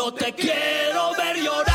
No te quiero ver llorar,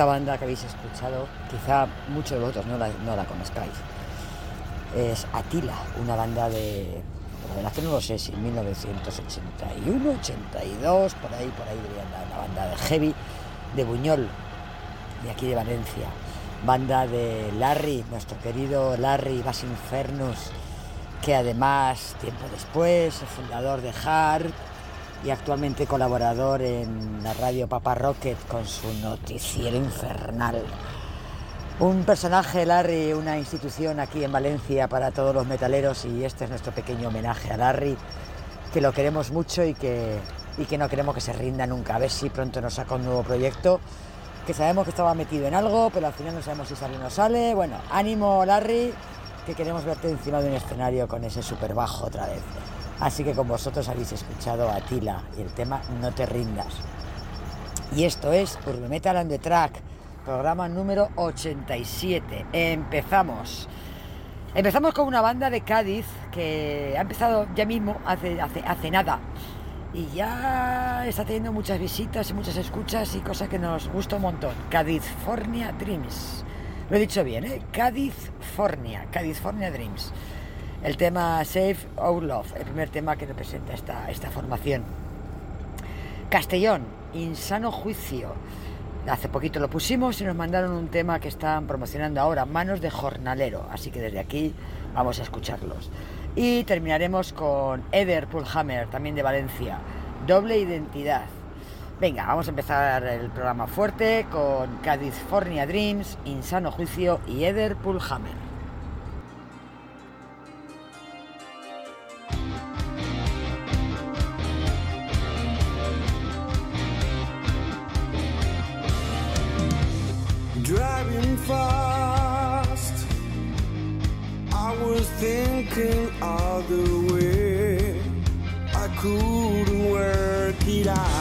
Esta banda que habéis escuchado, quizá muchos de vosotros no la, no la conozcáis. Es Atila, una banda de. Bueno, no lo sé si 1981, 82, por ahí, por ahí diría la, la banda de Heavy de Buñol, de aquí de Valencia. Banda de Larry, nuestro querido Larry Vas Infernos, que además, tiempo después, es fundador de Hard y actualmente colaborador en la radio Papa Rocket con su noticiero infernal. Un personaje, Larry, una institución aquí en Valencia para todos los metaleros y este es nuestro pequeño homenaje a Larry, que lo queremos mucho y que, y que no queremos que se rinda nunca. A ver si pronto nos saca un nuevo proyecto, que sabemos que estaba metido en algo, pero al final no sabemos si sale o no sale. Bueno, ánimo Larry, que queremos verte encima de un escenario con ese super bajo otra vez. Así que con vosotros habéis escuchado a Tila y el tema No te rindas. Y esto es Urbe Metal the Track, programa número 87. Empezamos. Empezamos con una banda de Cádiz que ha empezado ya mismo, hace, hace, hace nada. Y ya está teniendo muchas visitas y muchas escuchas y cosas que nos gusta un montón. California Dreams. Lo he dicho bien, ¿eh? California, California Dreams. El tema Save Our Love, el primer tema que representa esta, esta formación. Castellón, Insano Juicio. Hace poquito lo pusimos y nos mandaron un tema que están promocionando ahora, Manos de Jornalero. Así que desde aquí vamos a escucharlos. Y terminaremos con Eder Pulhammer, también de Valencia. Doble identidad. Venga, vamos a empezar el programa fuerte con California Dreams, Insano Juicio y Eder Pulhammer. Driving fast. I was thinking all the way. I couldn't work it out.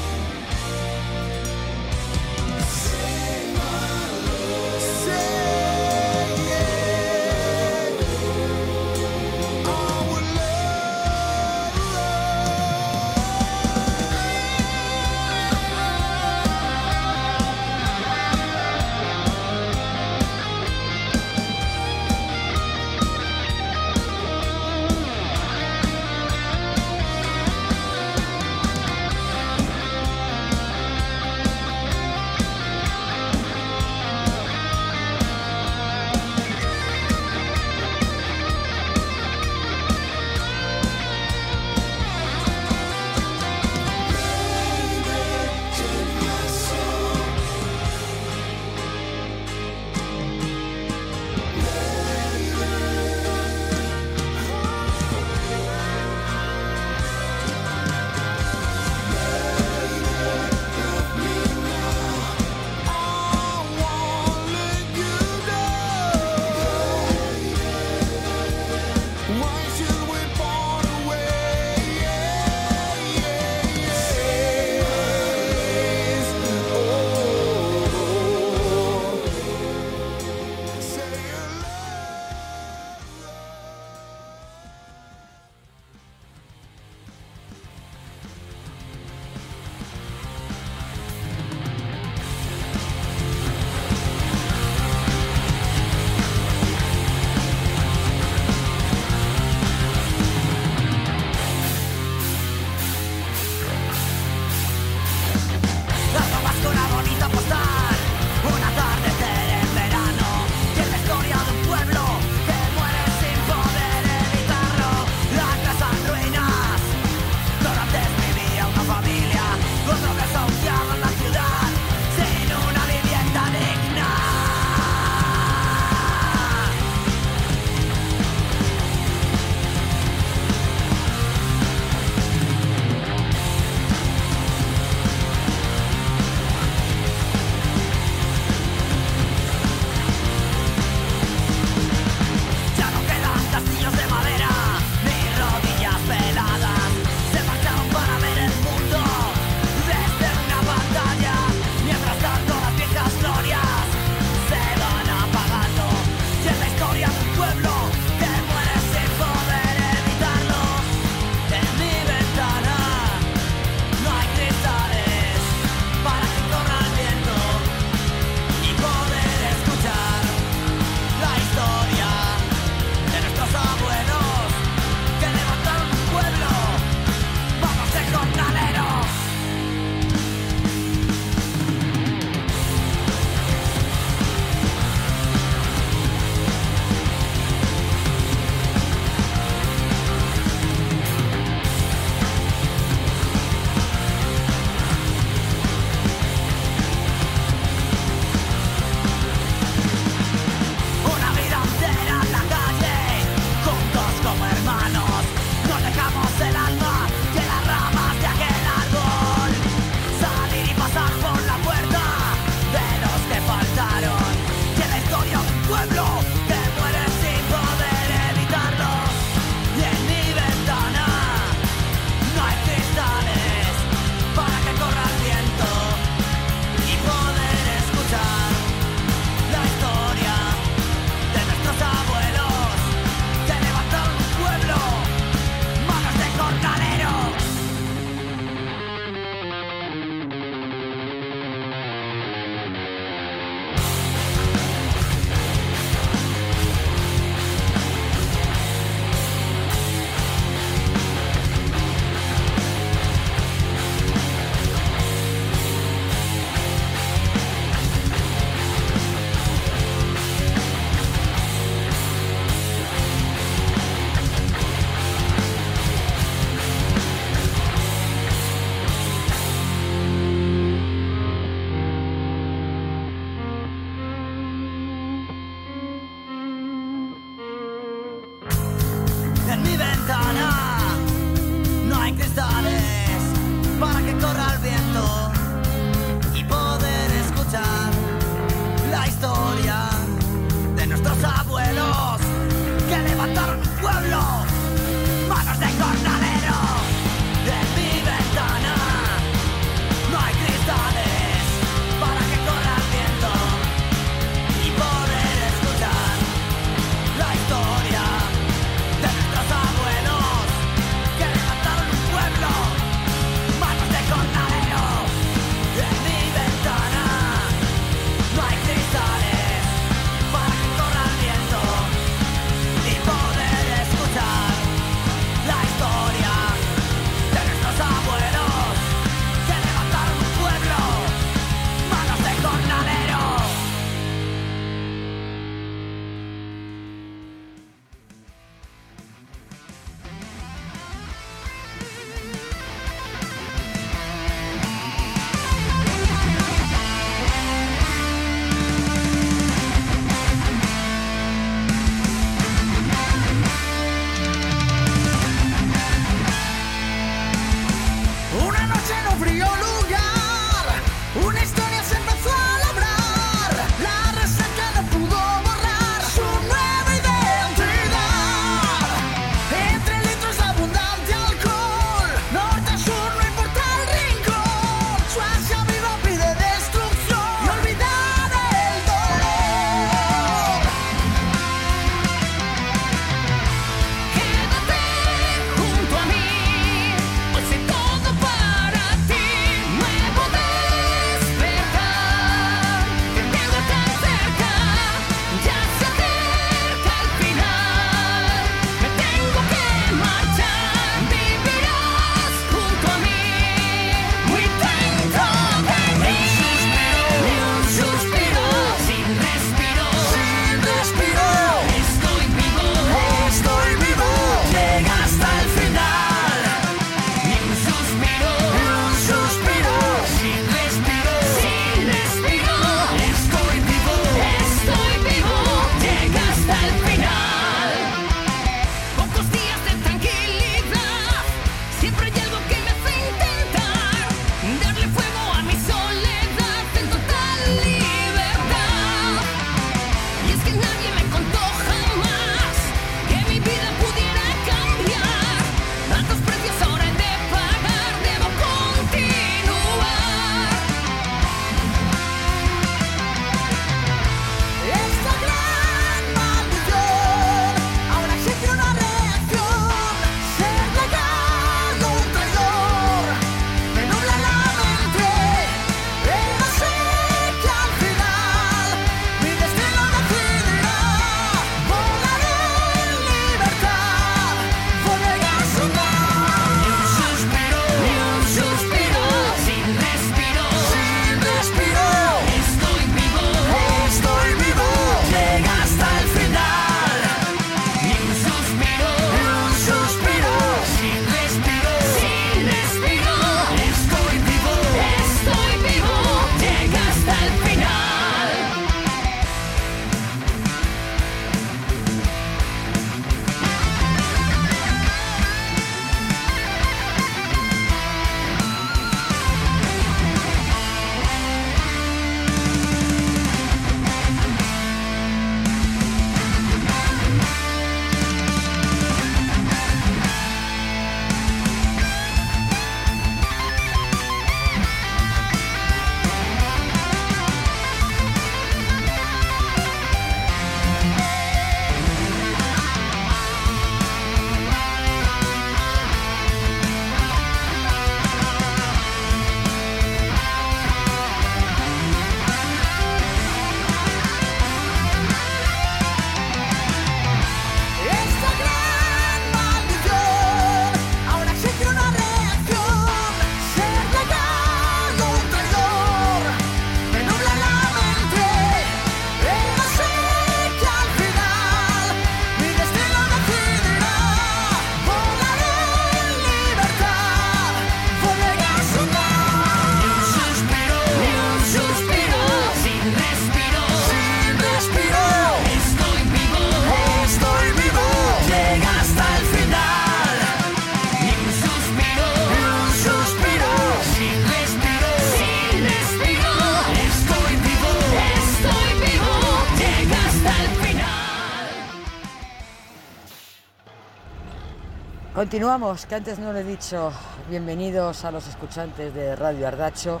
Continuamos, que antes no lo he dicho. Bienvenidos a los escuchantes de Radio Ardacho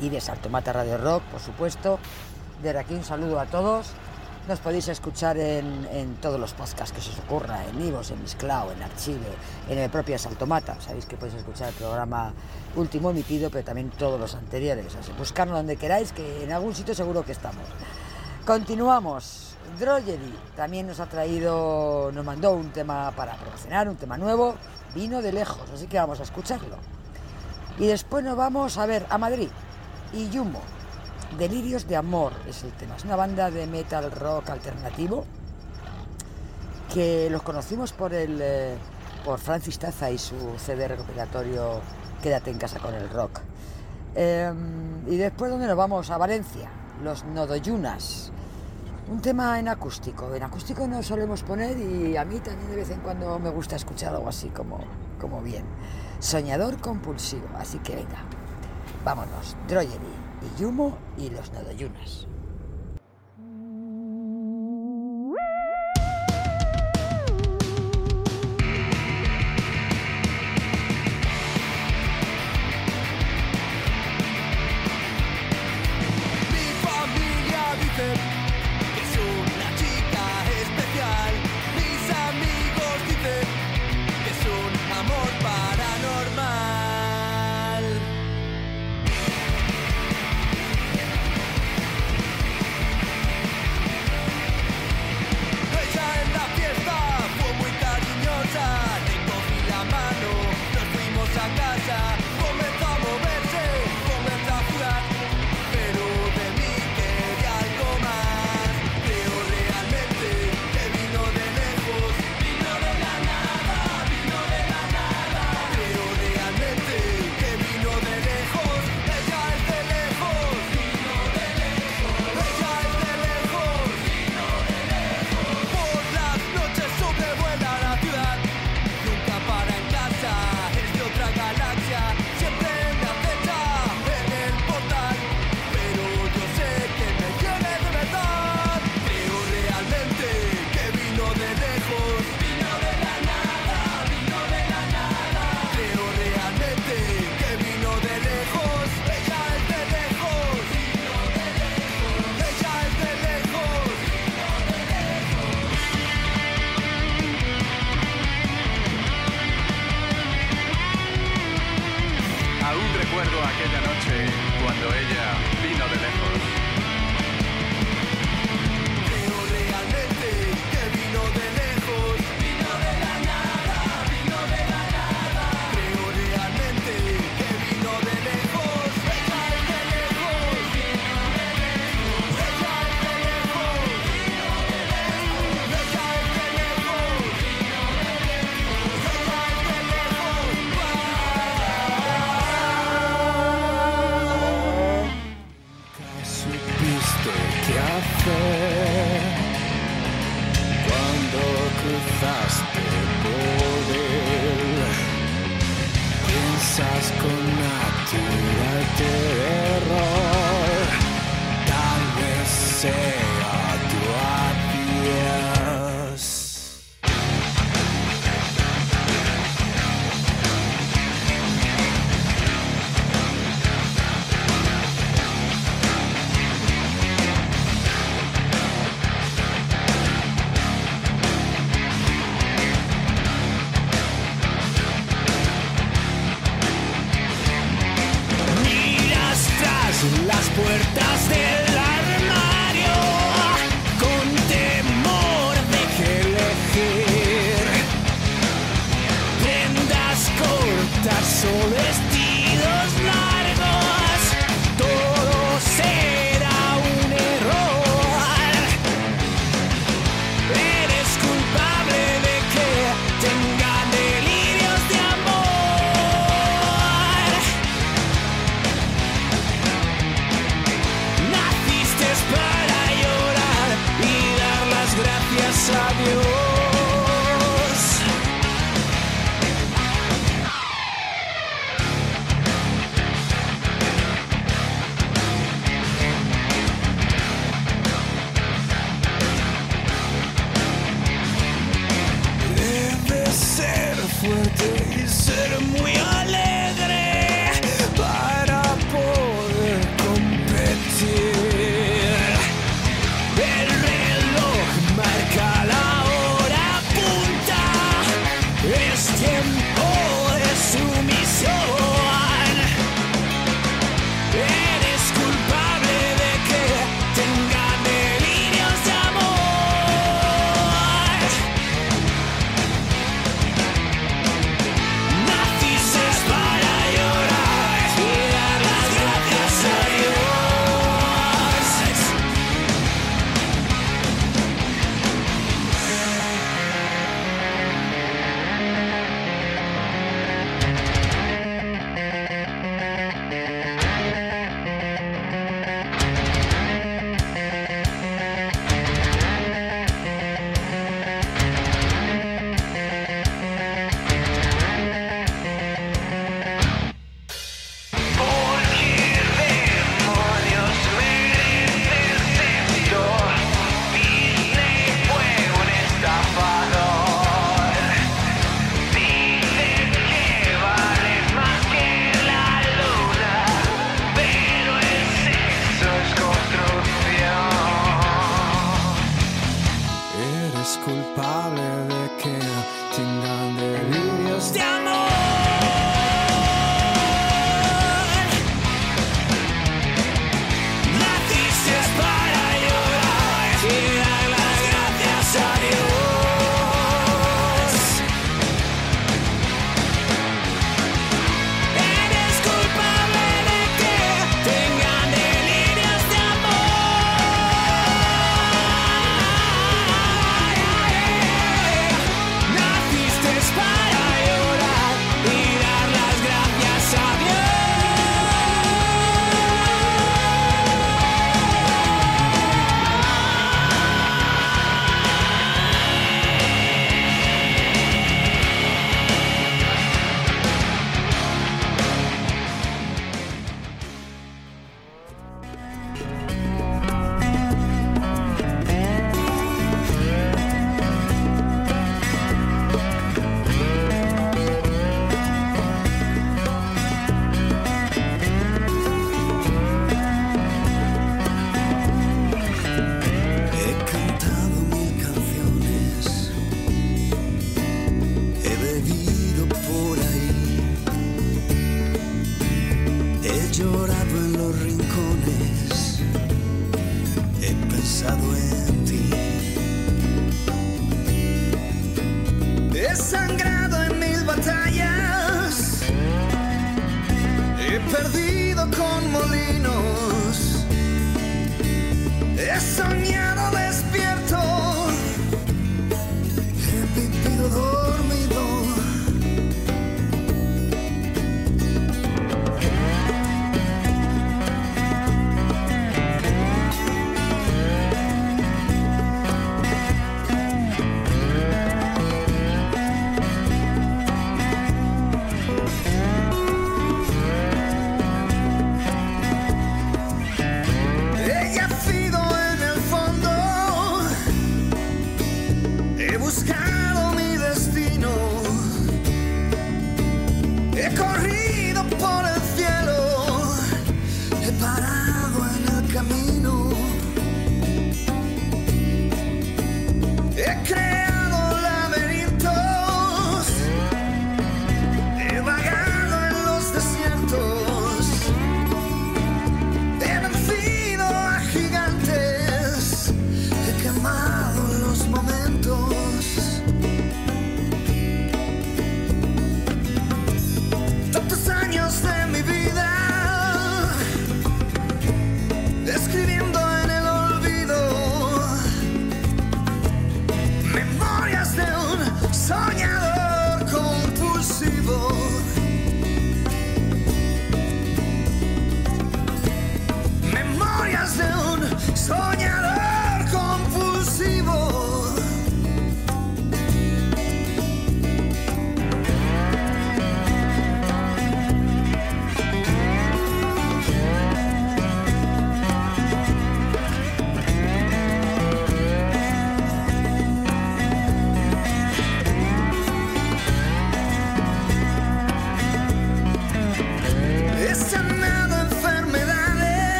y de Saltomata Radio Rock, por supuesto. Desde aquí un saludo a todos. Nos podéis escuchar en, todos los podcasts que se os ocurra, en Ivos, en Misclao, en Archive, en el propio Saltomata. Sabéis que podéis escuchar el programa último emitido, pero también todos los anteriores. Así, buscarnos donde queráis, que en algún sitio seguro que estamos. Continuamos. Drogery también nos ha traído, nos mandó un tema para promocionar, un tema nuevo, vino de lejos, así que vamos a escucharlo. Y después nos vamos a ver a Madrid y Yumo. Delirios de Amor es el tema. Es una banda de metal rock alternativo que los conocimos por el eh, por Francis Taza y su CD recopilatorio Quédate en casa con el rock. Eh, y después donde nos vamos a Valencia, los Nodoyunas. Un tema en acústico. En acústico no solemos poner y a mí también de vez en cuando me gusta escuchar algo así como, como bien. Soñador compulsivo. Así que venga, vámonos. Drogery y Yumo y los Nodoyunas.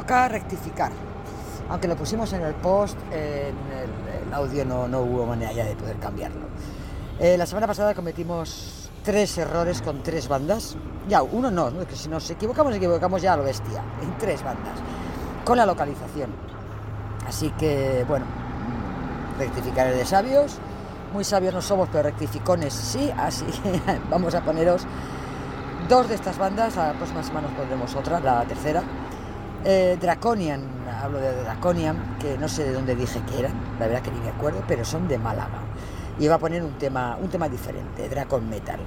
Toca rectificar. Aunque lo pusimos en el post, en el, audio no, no hubo manera ya de poder cambiarlo. Eh, la semana pasada cometimos tres errores con tres bandas. Ya, uno no. Es que si nos equivocamos, equivocamos ya a lo bestia. En tres bandas. Con la localización. Así que, bueno, rectificaré de sabios. Muy sabios no somos, pero rectificones sí. Así que vamos a poneros dos de estas bandas. La próxima semana os pondremos otra, la tercera. Eh, Draconian, hablo de Draconian, que no sé de dónde dije que eran, la verdad que ni me acuerdo, pero son de Málaga. Y iba a poner un tema, un tema diferente, Dracon Metal.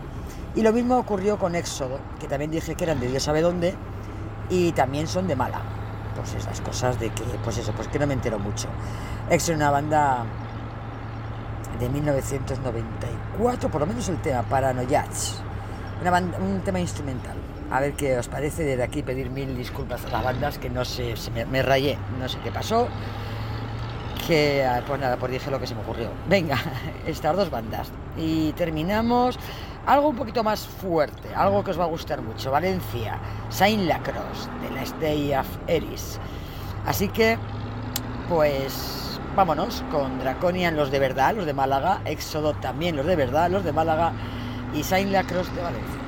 Y lo mismo ocurrió con Éxodo, que también dije que eran de Dios sabe dónde, y también son de Málaga. Pues esas cosas de que, pues eso, pues que no me entero mucho. Éxodo es una banda de 1994, por lo menos el tema, banda- un tema instrumental. A ver qué os parece. Desde aquí pedir mil disculpas a las bandas que no sé, se me, rayé, no sé qué pasó. Que ah, pues nada, pues dije lo que se me ocurrió. Venga, estas dos bandas. Y terminamos algo un poquito más fuerte, algo que os va a gustar mucho. Valencia, Saint Lacrosse, de la Stay of Eris. Así que, pues vámonos con Draconian, los de verdad, los de Málaga, Éxodo también, los de verdad, los de Málaga y Saint Lacrosse de Valencia.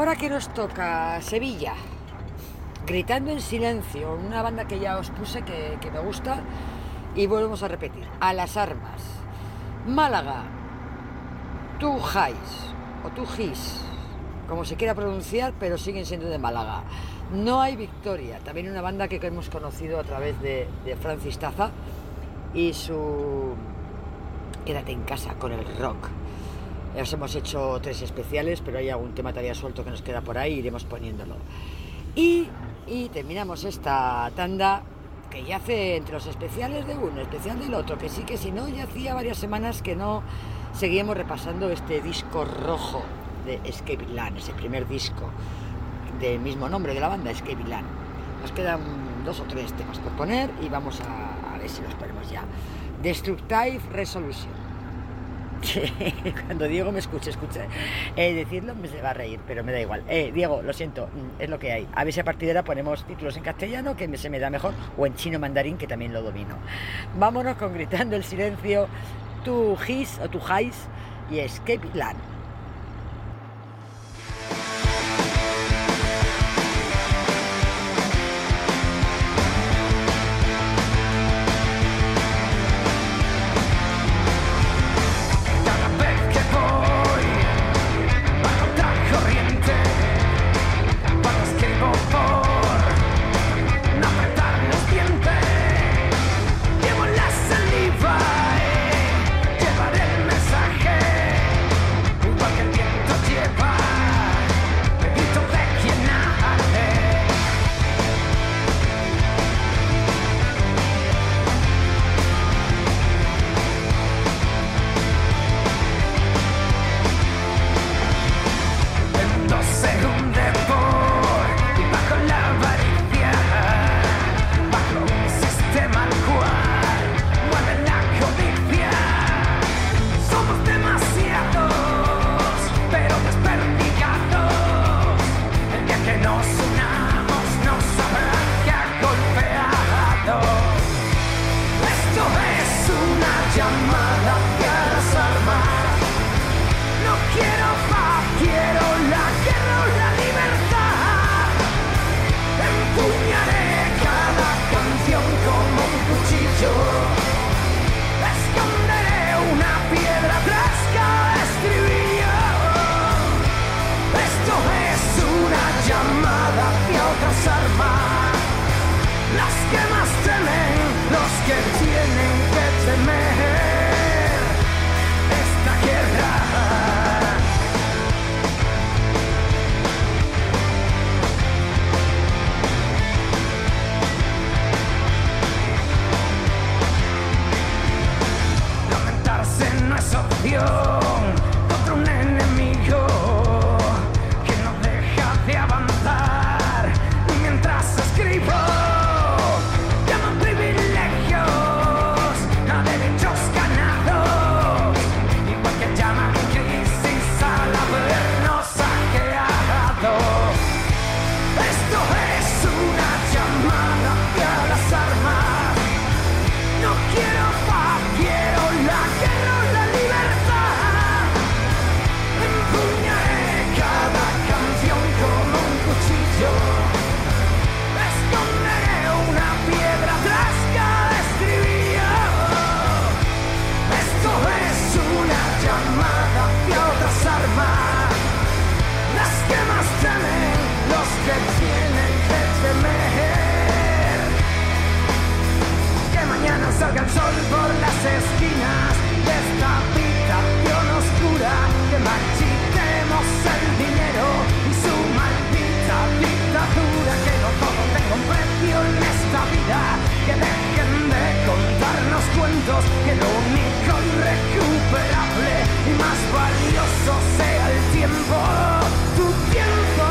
Ahora que nos toca Sevilla, gritando en silencio, una banda que ya os puse que, que me gusta y volvemos a repetir, a las armas. Málaga, Tu Jais o Tu Gis, como se quiera pronunciar, pero siguen siendo de Málaga. No hay victoria, también una banda que hemos conocido a través de, de Francis Taza y su Quédate en casa con el rock. Ya os hemos hecho tres especiales, pero hay algún tema todavía suelto que nos queda por ahí, iremos poniéndolo. Y, terminamos esta tanda que ya hace entre los especiales de uno, especial del otro, que sí que si no, ya hacía varias semanas que no seguíamos repasando este disco rojo de Escape Land, ese primer disco del mismo nombre de la banda, Escape Land. Nos quedan dos o tres temas por poner y vamos a ver si los ponemos ya. Destructive Resolution. Cuando Diego me escuche, escuche. Eh, decirlo me va a reír, pero me da igual. Eh, Diego, lo siento, mm, es lo que hay. A ver si a partir de ahora ponemos títulos en castellano, que se me da mejor, o en chino mandarín, que también lo domino. Vámonos con Gritando el Silencio, Tu His o Tu Hais y Escape Land. Valioso sea el tiempo. Tu tiempo.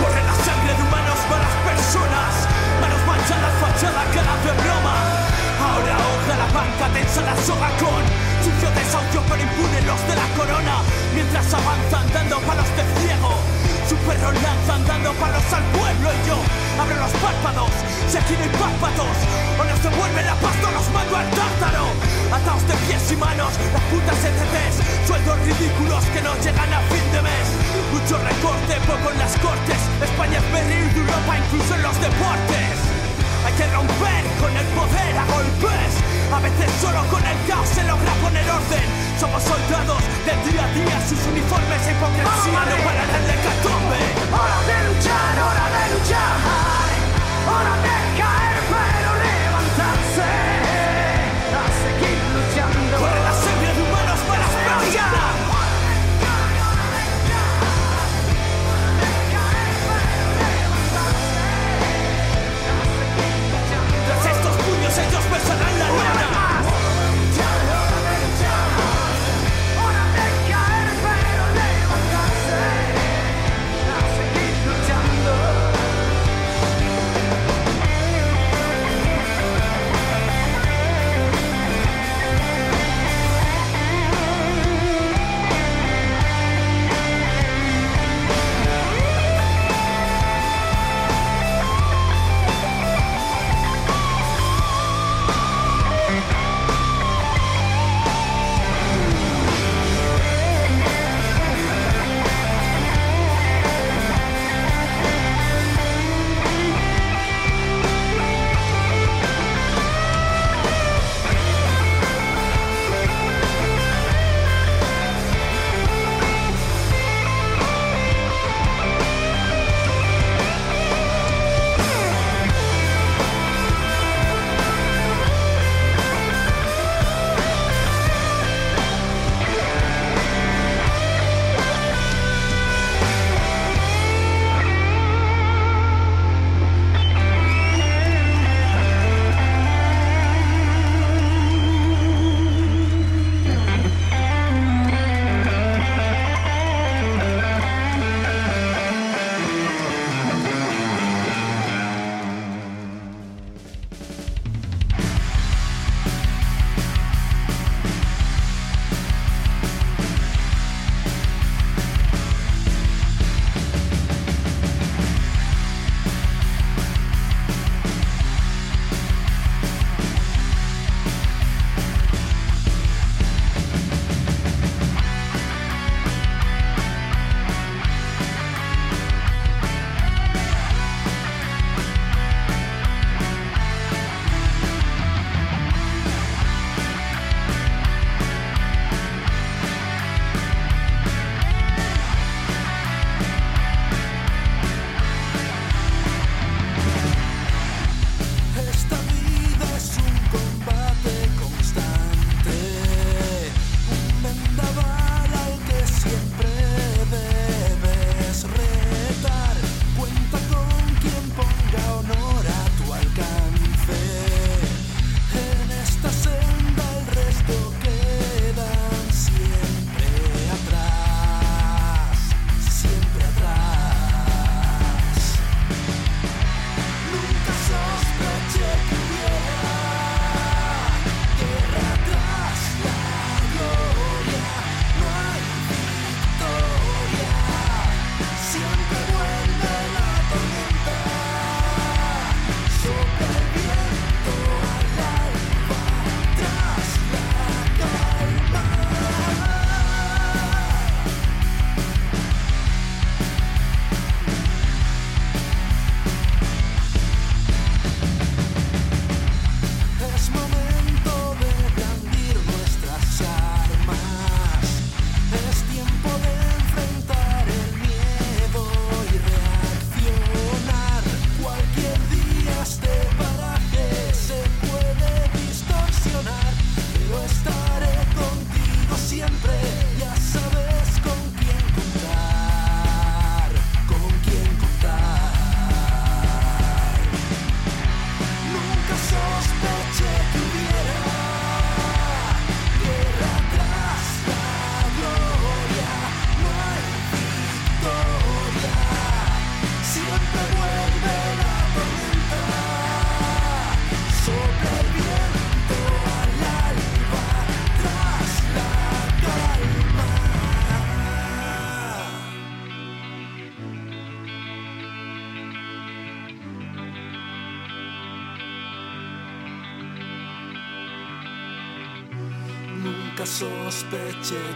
Corre la sangre de humanos malas personas Manos manchadas, fachada, cara de broma Ahora hoja la banca, tensa la soga con Sucio desahucio pero impune los de la corona Mientras avanzan dando palos de ciego Su perro lanzan dando palos al pueblo Y yo abro los párpados Si aquí no hay párpados O nos devuelve la no los mando al tártaro ataos de pies y manos, las putas ETCs, sueldos ridículos que no llegan a fin de mes. Mucho recorte, poco en las cortes, España es berril de Europa incluso en los deportes. Hay que romper con el poder a golpes. A veces solo con el caos se logra poner orden. Somos soldados del día a día, sus uniformes e hipocresía no paran el hecatombe. Hora de luchar, hora de luchar. Hora de caer,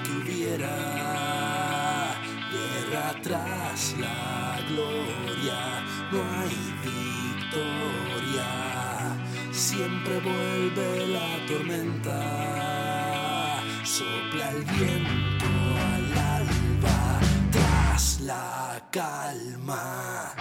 que hubiera guerra tras la gloria, no hay victoria, siempre vuelve la tormenta, sopla el viento al alba tras la calma.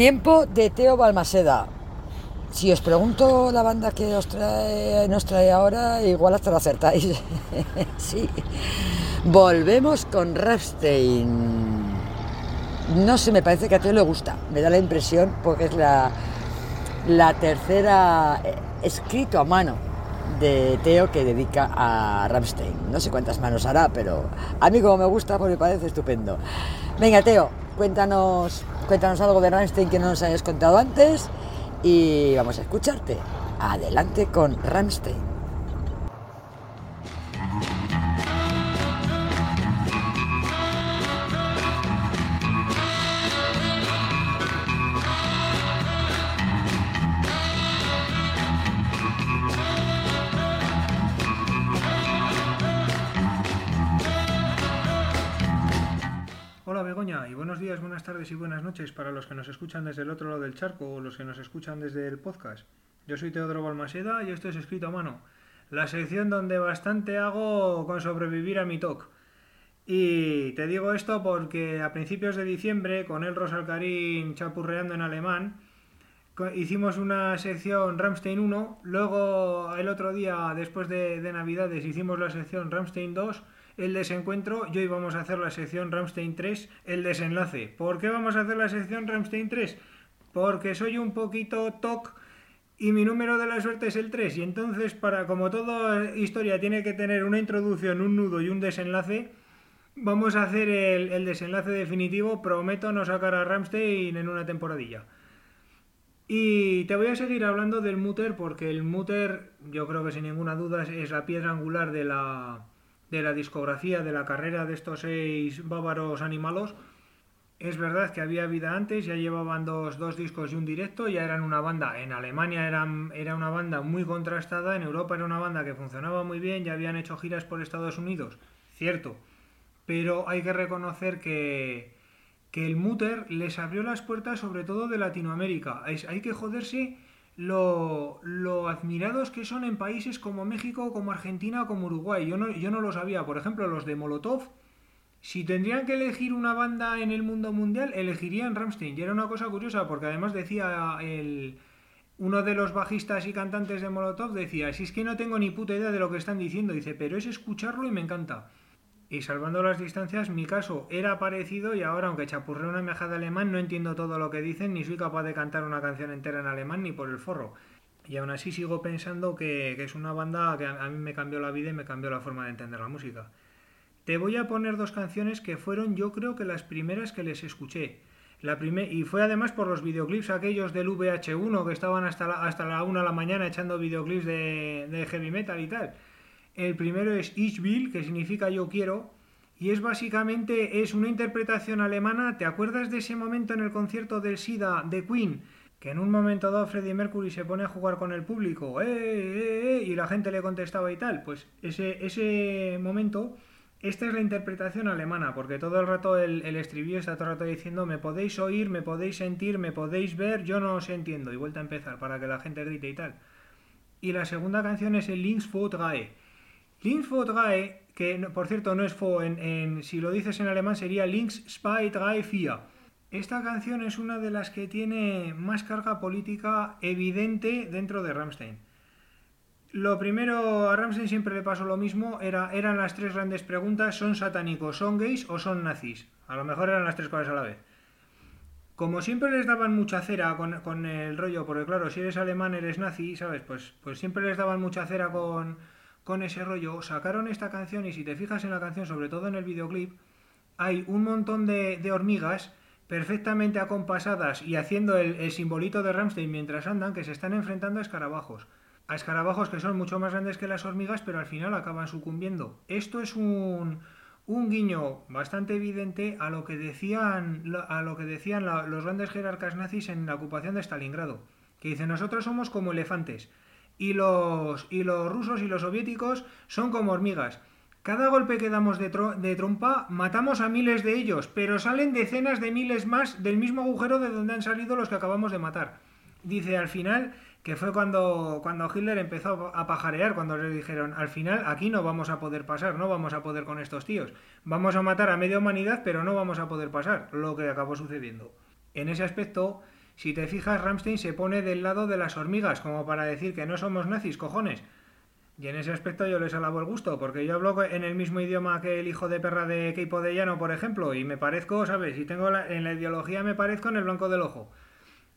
Tiempo de Teo Balmaseda. Si os pregunto la banda que os trae, nos trae ahora, igual hasta lo acertáis. sí. Volvemos con Rammstein. No sé, me parece que a Teo le gusta. Me da la impresión porque es la, la tercera eh, escrito a mano de Teo que dedica a Rammstein. No sé cuántas manos hará, pero a mí como me gusta, pues me parece estupendo. Venga, Teo, cuéntanos, cuéntanos algo de Rammstein que no nos hayas contado antes y vamos a escucharte. Adelante con Rammstein. Buenas tardes y buenas noches para los que nos escuchan desde el otro lado del charco o los que nos escuchan desde el podcast. Yo soy Teodoro Balmaseda y esto es Escrito a Mano, la sección donde bastante hago con sobrevivir a mi talk. Y te digo esto porque a principios de diciembre, con el Rosalcarín chapurreando en alemán, hicimos una sección Ramstein 1, luego el otro día, después de, de Navidades, hicimos la sección Ramstein 2, el desencuentro, y hoy vamos a hacer la sección Ramstein 3, el desenlace. ¿Por qué vamos a hacer la sección Ramstein 3? Porque soy un poquito TOC y mi número de la suerte es el 3. Y entonces, para como toda historia tiene que tener una introducción, un nudo y un desenlace, vamos a hacer el, el desenlace definitivo. Prometo no sacar a Ramstein en una temporadilla. Y te voy a seguir hablando del Mutter porque el Mutter, yo creo que sin ninguna duda, es la piedra angular de la, de la discografía, de la carrera de estos seis bávaros animalos. Es verdad que había vida antes, ya llevaban dos, dos discos y un directo, ya eran una banda, en Alemania era una banda muy contrastada, en Europa era una banda que funcionaba muy bien, ya habían hecho giras por Estados Unidos, cierto, pero hay que reconocer que, que el Mutter les abrió las puertas sobre todo de Latinoamérica. Hay que joderse lo, admirados que son en países como México, como Argentina, como Uruguay. Yo no, yo no lo sabía. Por ejemplo, los de Molotov, si tendrían que elegir una banda en el mundo mundial, elegirían Rammstein. Y era una cosa curiosa, porque además decía el, uno de los bajistas y cantantes de Molotov, decía, si es que no tengo ni puta idea de lo que están diciendo, dice, pero es escucharlo y me encanta. Y salvando las distancias, mi caso era parecido y ahora, aunque chapurré una mejada alemán, no entiendo todo lo que dicen, ni soy capaz de cantar una canción entera en alemán ni por el forro. Y aún así sigo pensando que, es una banda que a, mí me cambió la vida y me cambió la forma de entender la música. Te voy a poner dos canciones que fueron yo creo que las primeras que les escuché. La prime- y fue además por los videoclips aquellos del VH1 que estaban hasta la, hasta la 1 de la mañana echando videoclips de, de heavy metal y tal. El primero es Ich will, que significa yo quiero, y es básicamente es una interpretación alemana. ¿Te acuerdas de ese momento en el concierto del SIDA de Queen? Que en un momento dado Freddie Mercury se pone a jugar con el público, ¡eh, eh, eh! y la gente le contestaba y tal. Pues ese, ese momento, esta es la interpretación alemana, porque todo el rato el, estribillo está todo el rato diciendo me podéis oír, me podéis sentir, me podéis ver, yo no os entiendo. Y vuelta a empezar para que la gente grite y tal. Y la segunda canción es el Links vor drei. Links vor drei, que por cierto no es fo, en- si lo dices en alemán sería Links zwei drei vier. Esta canción es una de las que tiene más carga política evidente dentro de Rammstein. Lo primero, a Ramsey siempre le pasó lo mismo, era, eran las tres grandes preguntas, ¿son satánicos, son gays o son nazis? A lo mejor eran las tres cosas a la vez. Como siempre les daban mucha cera con, con el rollo, porque claro, si eres alemán eres nazi, ¿sabes? Pues, pues siempre les daban mucha cera con, con ese rollo. Sacaron esta canción y si te fijas en la canción, sobre todo en el videoclip, hay un montón de, hormigas perfectamente acompasadas y haciendo el, simbolito de Ramstein mientras andan que se están enfrentando a escarabajos. A escarabajos que son mucho más grandes que las hormigas, pero al final acaban sucumbiendo. Esto es un, un guiño bastante evidente a lo que decían, a lo que decían los grandes jerarcas nazis en la ocupación de Stalingrado. Que dicen, nosotros somos como elefantes. Y los, y los rusos y los soviéticos son como hormigas. Cada golpe que damos de, tro- de trompa matamos a miles de ellos, pero salen decenas de miles más del mismo agujero de donde han salido los que acabamos de matar. Dice al final que fue cuando, cuando Hitler empezó a pajarear, cuando le dijeron, al final aquí no vamos a poder pasar, no vamos a poder con estos tíos. Vamos a matar a media humanidad, pero no vamos a poder pasar, lo que acabó sucediendo. En ese aspecto, Si te fijas, Ramstein se pone del lado de las hormigas, como para decir que no somos nazis, cojones. Y en ese aspecto yo les alabo el gusto, porque yo hablo en el mismo idioma que el hijo de perra de Keipo de Llano, por ejemplo, y me parezco, ¿sabes? Y tengo en la ideología me parezco en el blanco del ojo.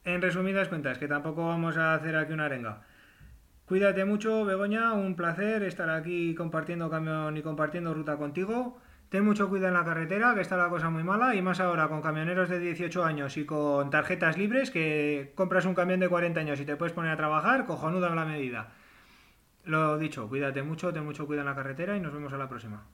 En resumidas cuentas, que tampoco vamos a hacer aquí una arenga. Cuídate mucho, Begoña, un placer estar aquí compartiendo camión y compartiendo ruta contigo. Ten mucho cuidado en la carretera, que está la cosa muy mala, y más ahora con camioneros de 18 años y con tarjetas libres, que compras un camión de 40 años y te puedes poner a trabajar, cojonuda en la medida. Lo dicho, cuídate mucho, ten mucho cuidado en la carretera y nos vemos a la próxima.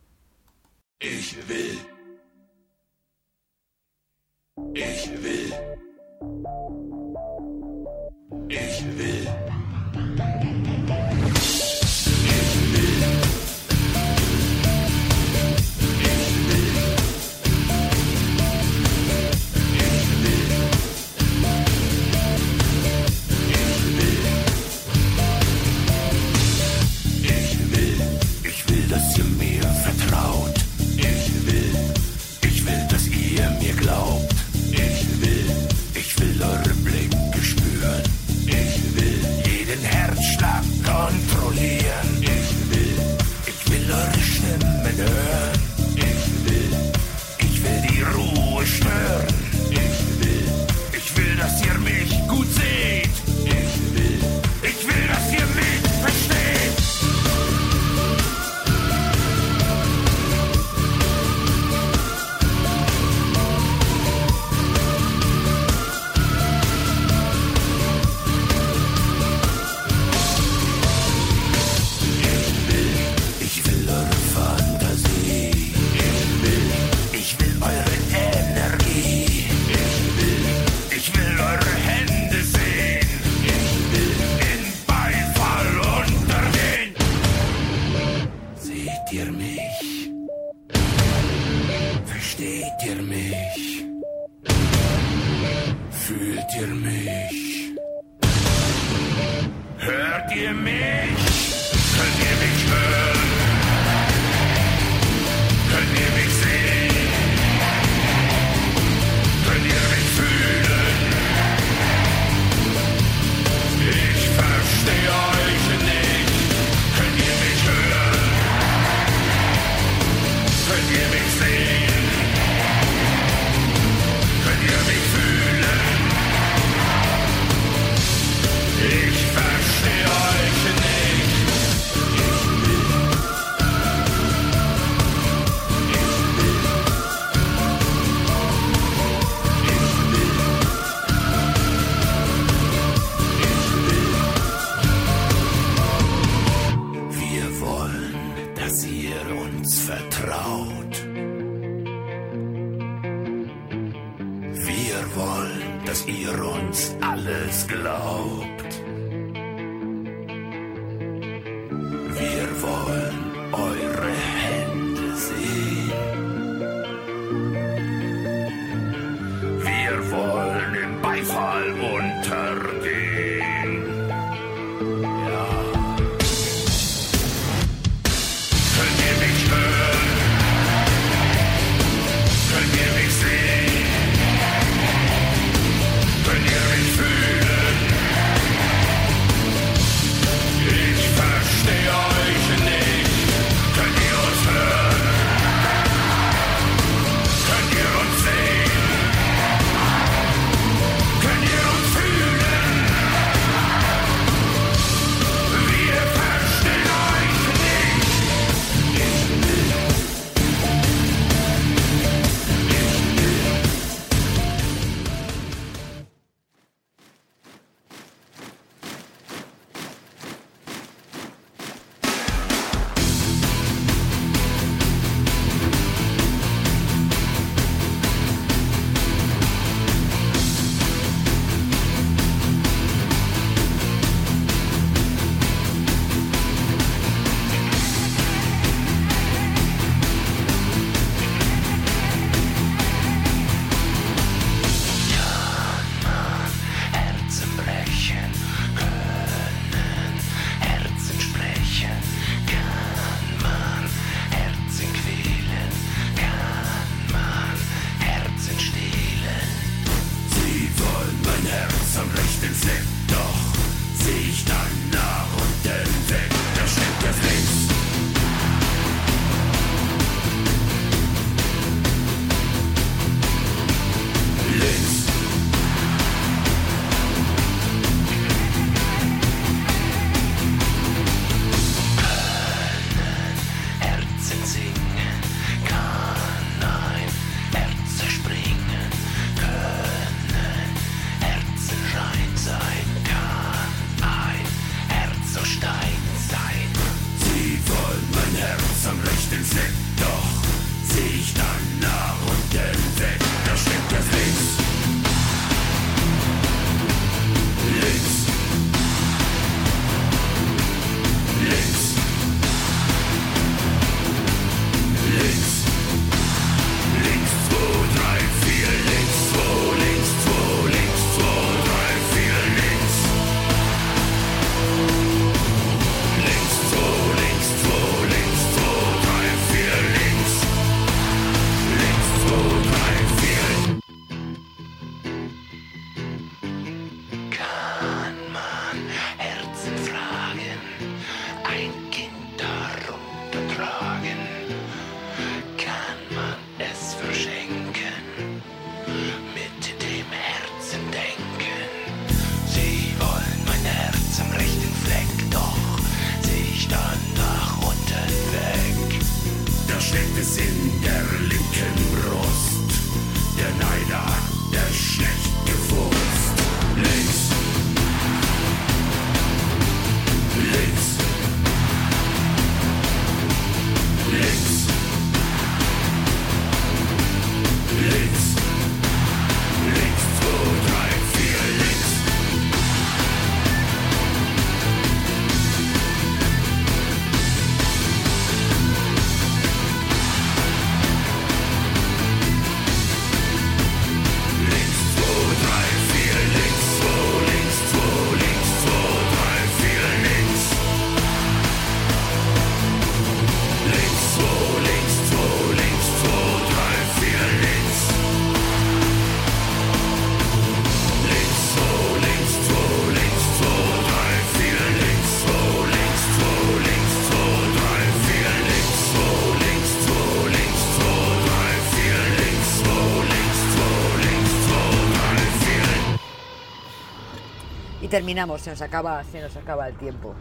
Terminamos, se nos acaba, se nos acaba el tiempo.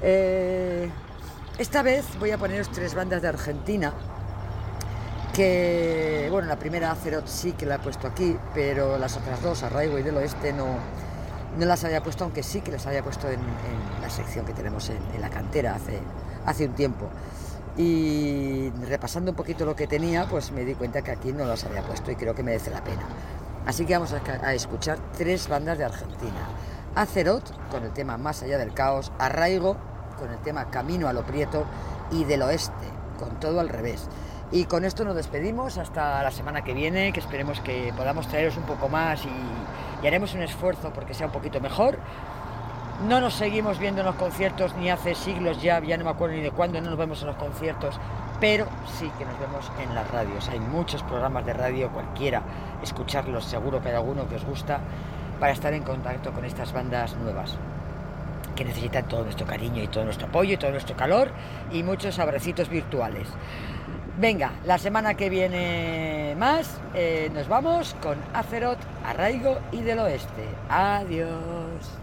Eh, esta vez voy a poneros tres bandas de Argentina que, bueno, la primera Acerot sí que la he puesto aquí, pero las otras dos, Arraigo y del Oeste, no, no las había puesto, aunque sí que las había puesto en, en la sección que tenemos en, en la cantera hace, hace un tiempo. Y repasando un poquito lo que tenía, pues me di cuenta que aquí no las había puesto y creo que merece la pena. Así que vamos a, a escuchar tres bandas de Argentina. Acerot con el tema Más allá del caos, Arraigo con el tema Camino a lo Prieto y del Oeste con todo al revés. Y con esto nos despedimos hasta la semana que viene, que esperemos que podamos traeros un poco más y, y haremos un esfuerzo porque sea un poquito mejor. No nos seguimos viendo en los conciertos ni hace siglos ya, ya no me acuerdo ni de cuándo no nos vemos en los conciertos, pero sí que nos vemos en las radios. Hay muchos programas de radio, cualquiera, escucharlos, seguro que hay alguno que os gusta, para estar en contacto con estas bandas nuevas que necesitan todo nuestro cariño y todo nuestro apoyo y todo nuestro calor y muchos abracitos virtuales. Venga, la semana que viene más eh, nos vamos con Acerot, Arraigo y del Oeste. Adiós.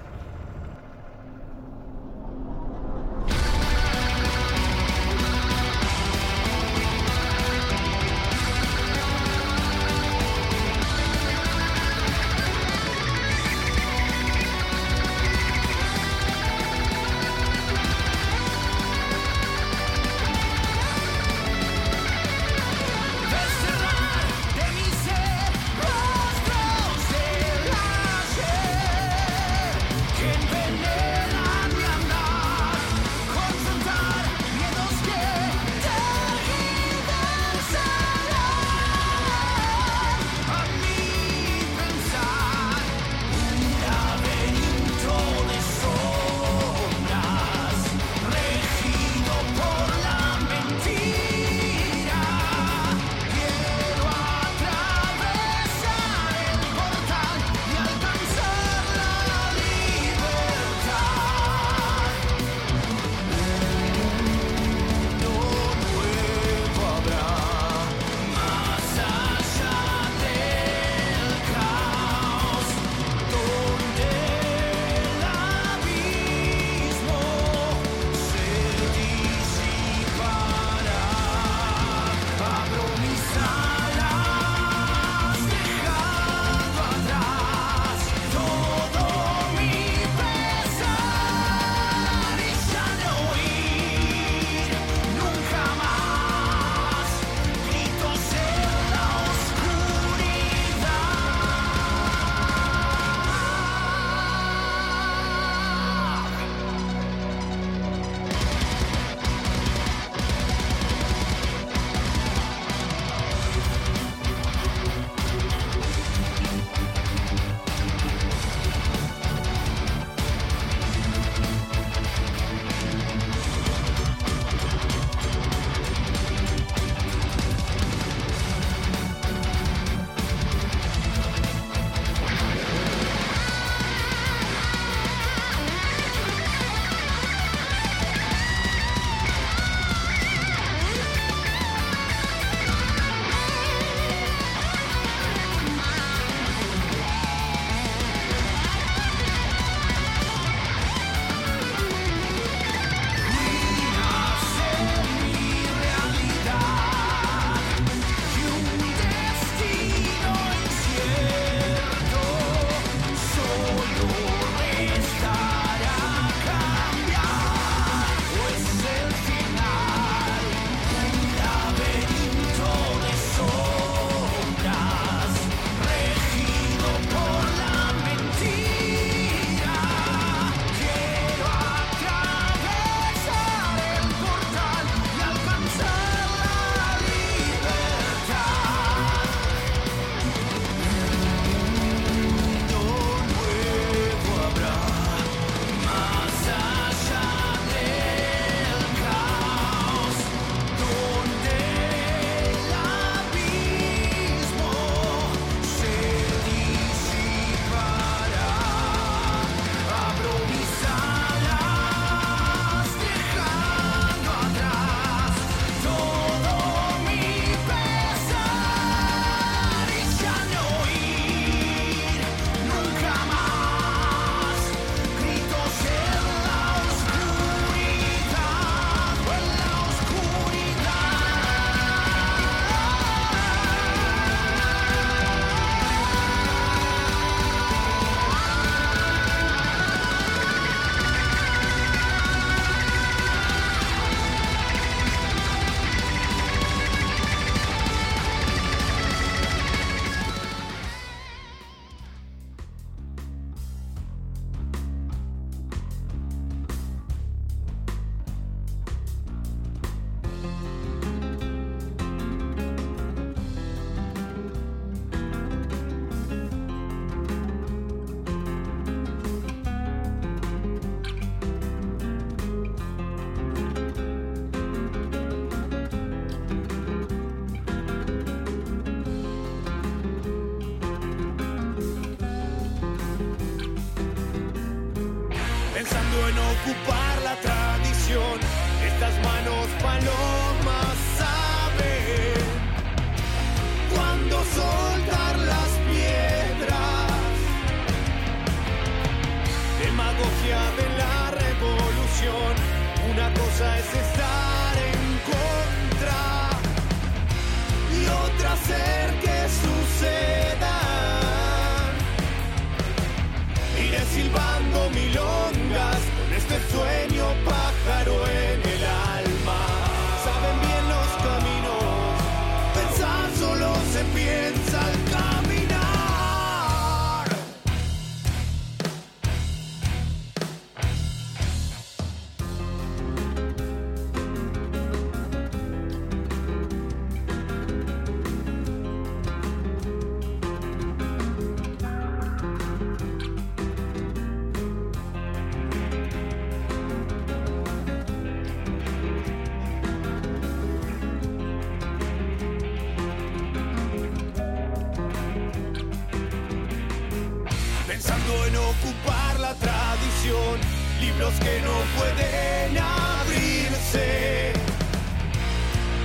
Libros que no pueden abrirse,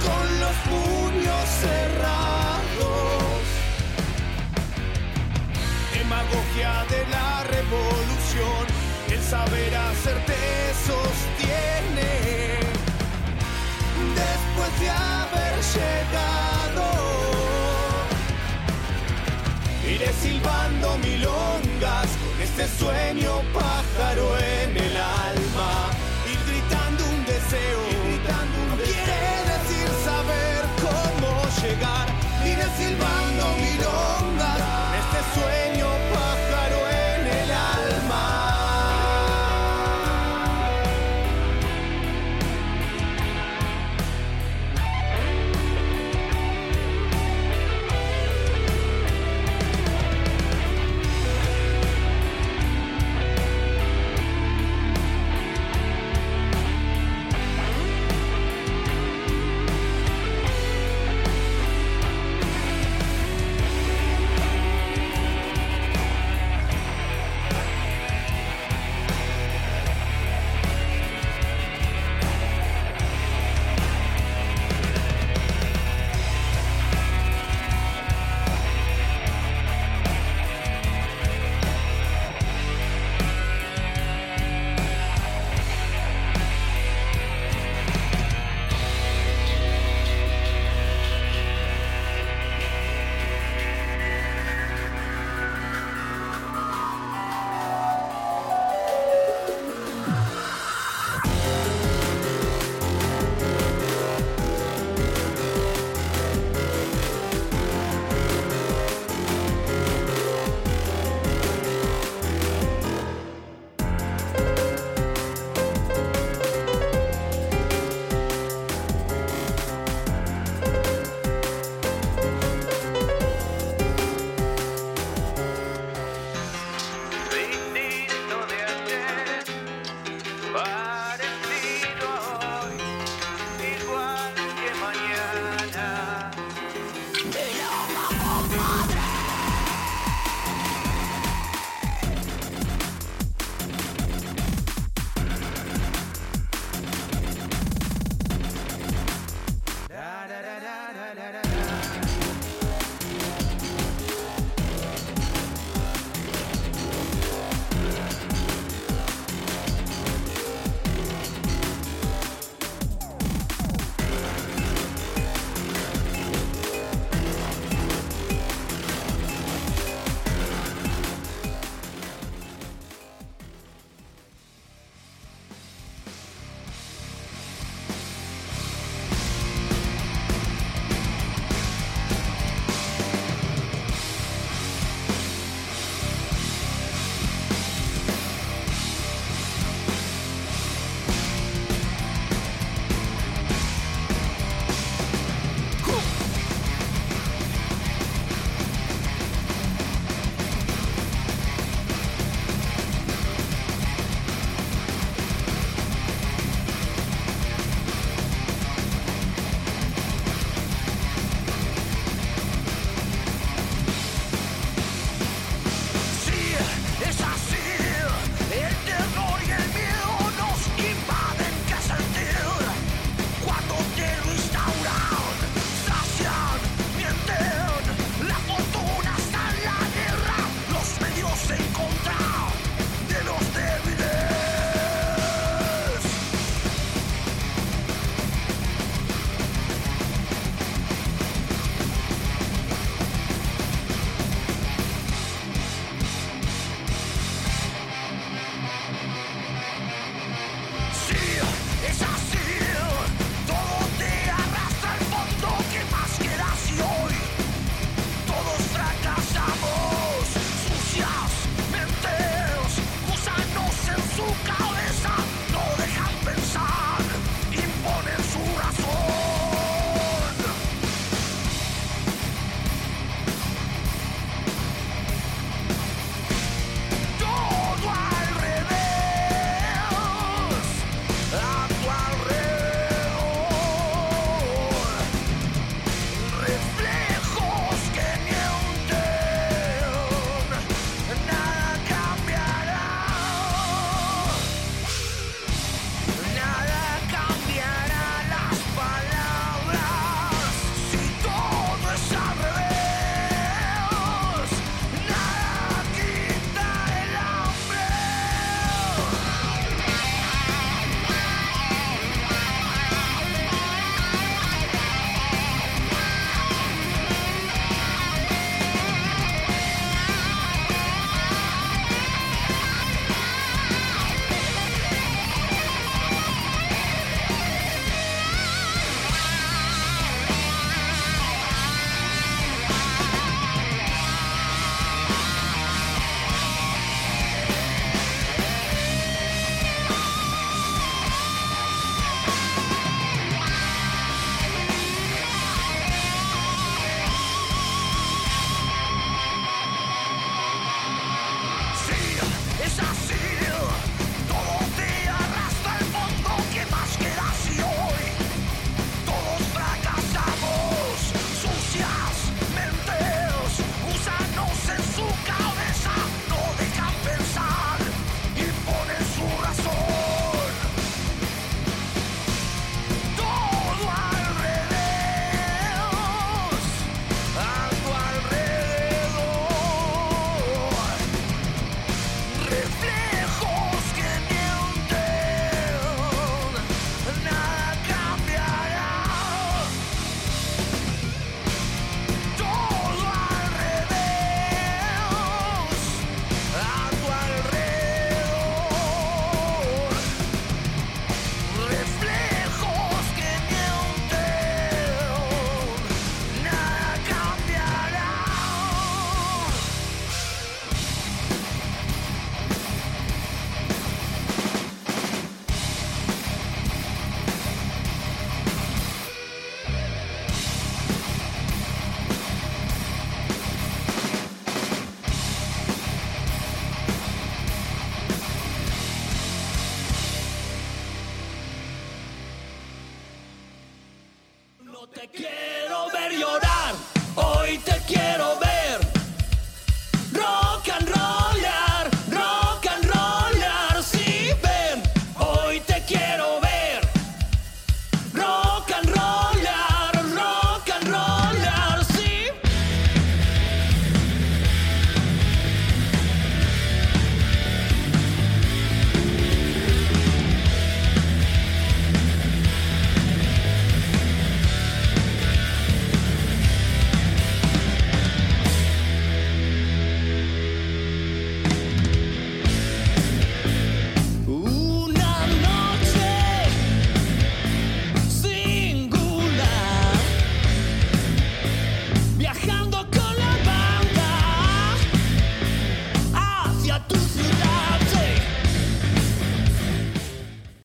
con los puños cerrados, demagogia de la revolución, el saber hacerte sostiene, después de haber llegado. Este sueño pájaro en el alma. Ir gritando un deseo, no quiere decir saber cómo llegar. Iré silbando milongas este sueño